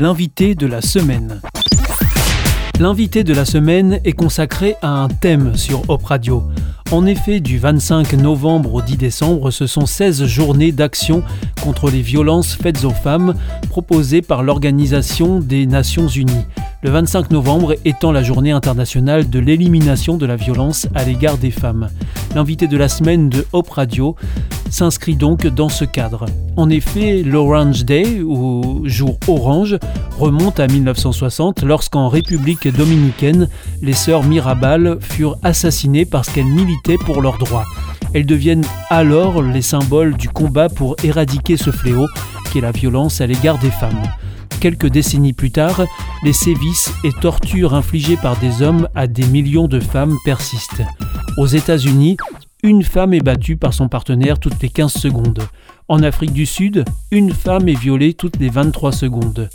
l'invité de la semaine. L'invité de est consacré à un thème sur Hop Radio. En effet, du 25 novembre au 10 décembre, ce sont 16 journées d'action contre les violences faites aux femmes proposées par l'Organisation des Nations Unies le 25 novembre étant la journée internationale de l'élimination de la violence à l'égard des femmes. L'invité de la semaine de Hope Radio s'inscrit donc dans ce cadre. En effet, l'Orange Day, ou jour orange, remonte à 1960 lorsqu'en République dominicaine, les sœurs Mirabal furent assassinées parce qu'elles militaient pour leurs droits. Elles deviennent alors les symboles du combat pour éradiquer ce fléau qui est la violence à l'égard des femmes. Quelques décennies plus tard, les sévices et tortures infligées par des hommes à des millions de femmes persistent. Aux États-Unis, une femme est battue par son partenaire toutes les 15 secondes. En Afrique du Sud, une femme est violée toutes les 23 secondes.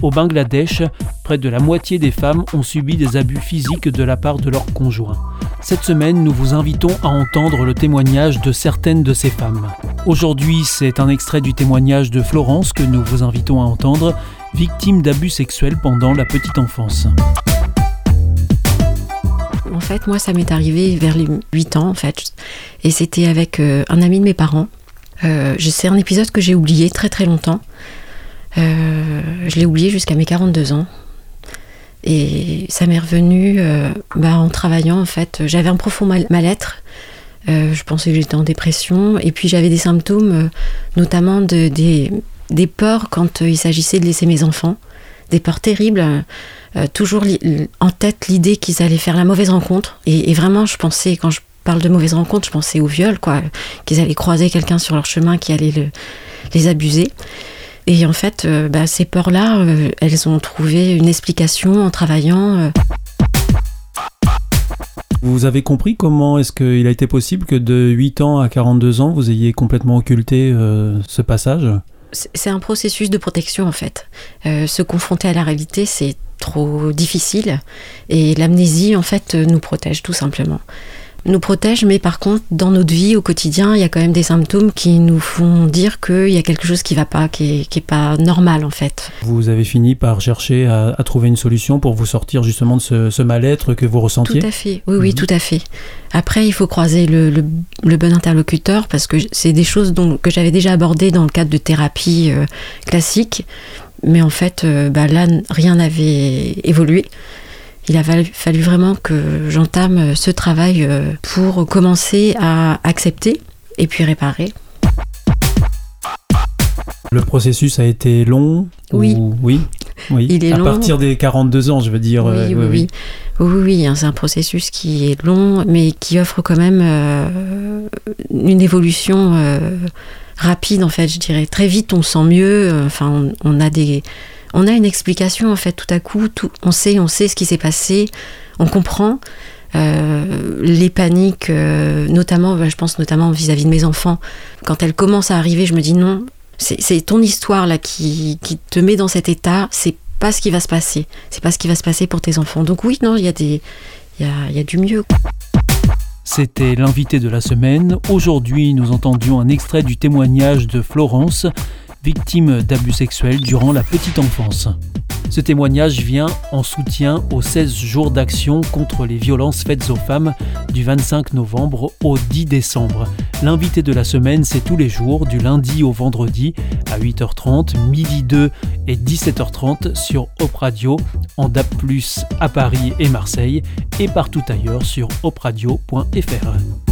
Au Bangladesh, près de la moitié des femmes ont subi des abus physiques de la part de leurs conjoints. Cette semaine, nous vous invitons à entendre le témoignage de certaines de ces femmes. Aujourd'hui, c'est un extrait du témoignage de Florence que nous vous invitons à entendre victime d'abus sexuels pendant la petite enfance. Fait, moi, ça m'est arrivé vers les 8 ans, en fait. Et c'était avec euh, un ami de mes parents. Euh, c'est un épisode que j'ai oublié très très longtemps. Euh, je l'ai oublié jusqu'à mes 42 ans. Et ça m'est revenu bah, en travaillant, en fait. J'avais un profond mal-être. je pensais que j'étais en dépression. Et puis j'avais des symptômes, notamment de, des, peurs quand euh, il s'agissait de laisser mes enfants, des peurs terribles, euh, euh, toujours en tête l'idée qu'ils allaient faire la mauvaise rencontre. Et, vraiment, je pensais, quand je parle de mauvaise rencontre, je pensais au viol, quoi, qu'ils allaient croiser quelqu'un sur leur chemin qui allait les abuser. Et en fait, bah, ces peurs-là, elles ont trouvé une explication en travaillant. Vous avez compris comment est-ce qu'il a été possible que de 8 ans à 42 ans, vous ayez complètement occulté ce passage? C'est un processus de protection en fait. Euh, se confronter à la réalité, c'est trop difficile et l'amnésie en fait nous protège tout simplement nous protège, mais par contre, dans notre vie au quotidien, il y a quand même des symptômes qui nous font dire qu'il y a quelque chose qui va pas, qui est, pas normal en fait. Vous avez fini par chercher à, trouver une solution pour vous sortir justement de ce, mal-être que vous ressentiez Tout à fait, oui, oui, mhm. tout à fait. Après, il faut croiser le, bon interlocuteur parce que c'est des choses dont, que j'avais déjà abordées dans le cadre de thérapie euh, classique, mais en fait, euh, bah là, rien n'avait évolué il a fallu vraiment que j'entame ce travail euh, pour commencer à accepter et puis réparer. Le processus a été long Oui. oui? Oui. Il est à partir des 42 ans, je veux dire. Oui, euh, oui, oui. oui. Hein, c'est un processus qui est long, mais qui offre quand même euh, une évolution rapide, en fait, je dirais. Très vite, on sent mieux. Enfin, on a des on a une explication en fait tout à coup, tout, on sait, on sait ce qui s'est passé, on comprend. Euh, les paniques, euh, notamment, bah, je pense notamment vis-à-vis de mes enfants, quand elles commencent à arriver, je me dis non, c'est ton histoire là qui, te met dans cet état, c'est pas ce qui va se passer, c'est pas ce qui va se passer pour tes enfants. Donc oui, non, il y a des, il y a du mieux. C'était l'invité de la semaine. Aujourd'hui, nous entendions un extrait du témoignage de Florence victime d'abus sexuels durant la petite enfance. Ce témoignage vient en soutien aux 16 jours d'action contre les violences faites aux femmes du 25 novembre au 10 décembre. L'invité de la semaine, c'est tous les jours, du lundi au vendredi, à 8h30, midi 2 et 17h30 sur Op Radio, en DAP+, à Paris et Marseille, et partout ailleurs sur opradio.fr.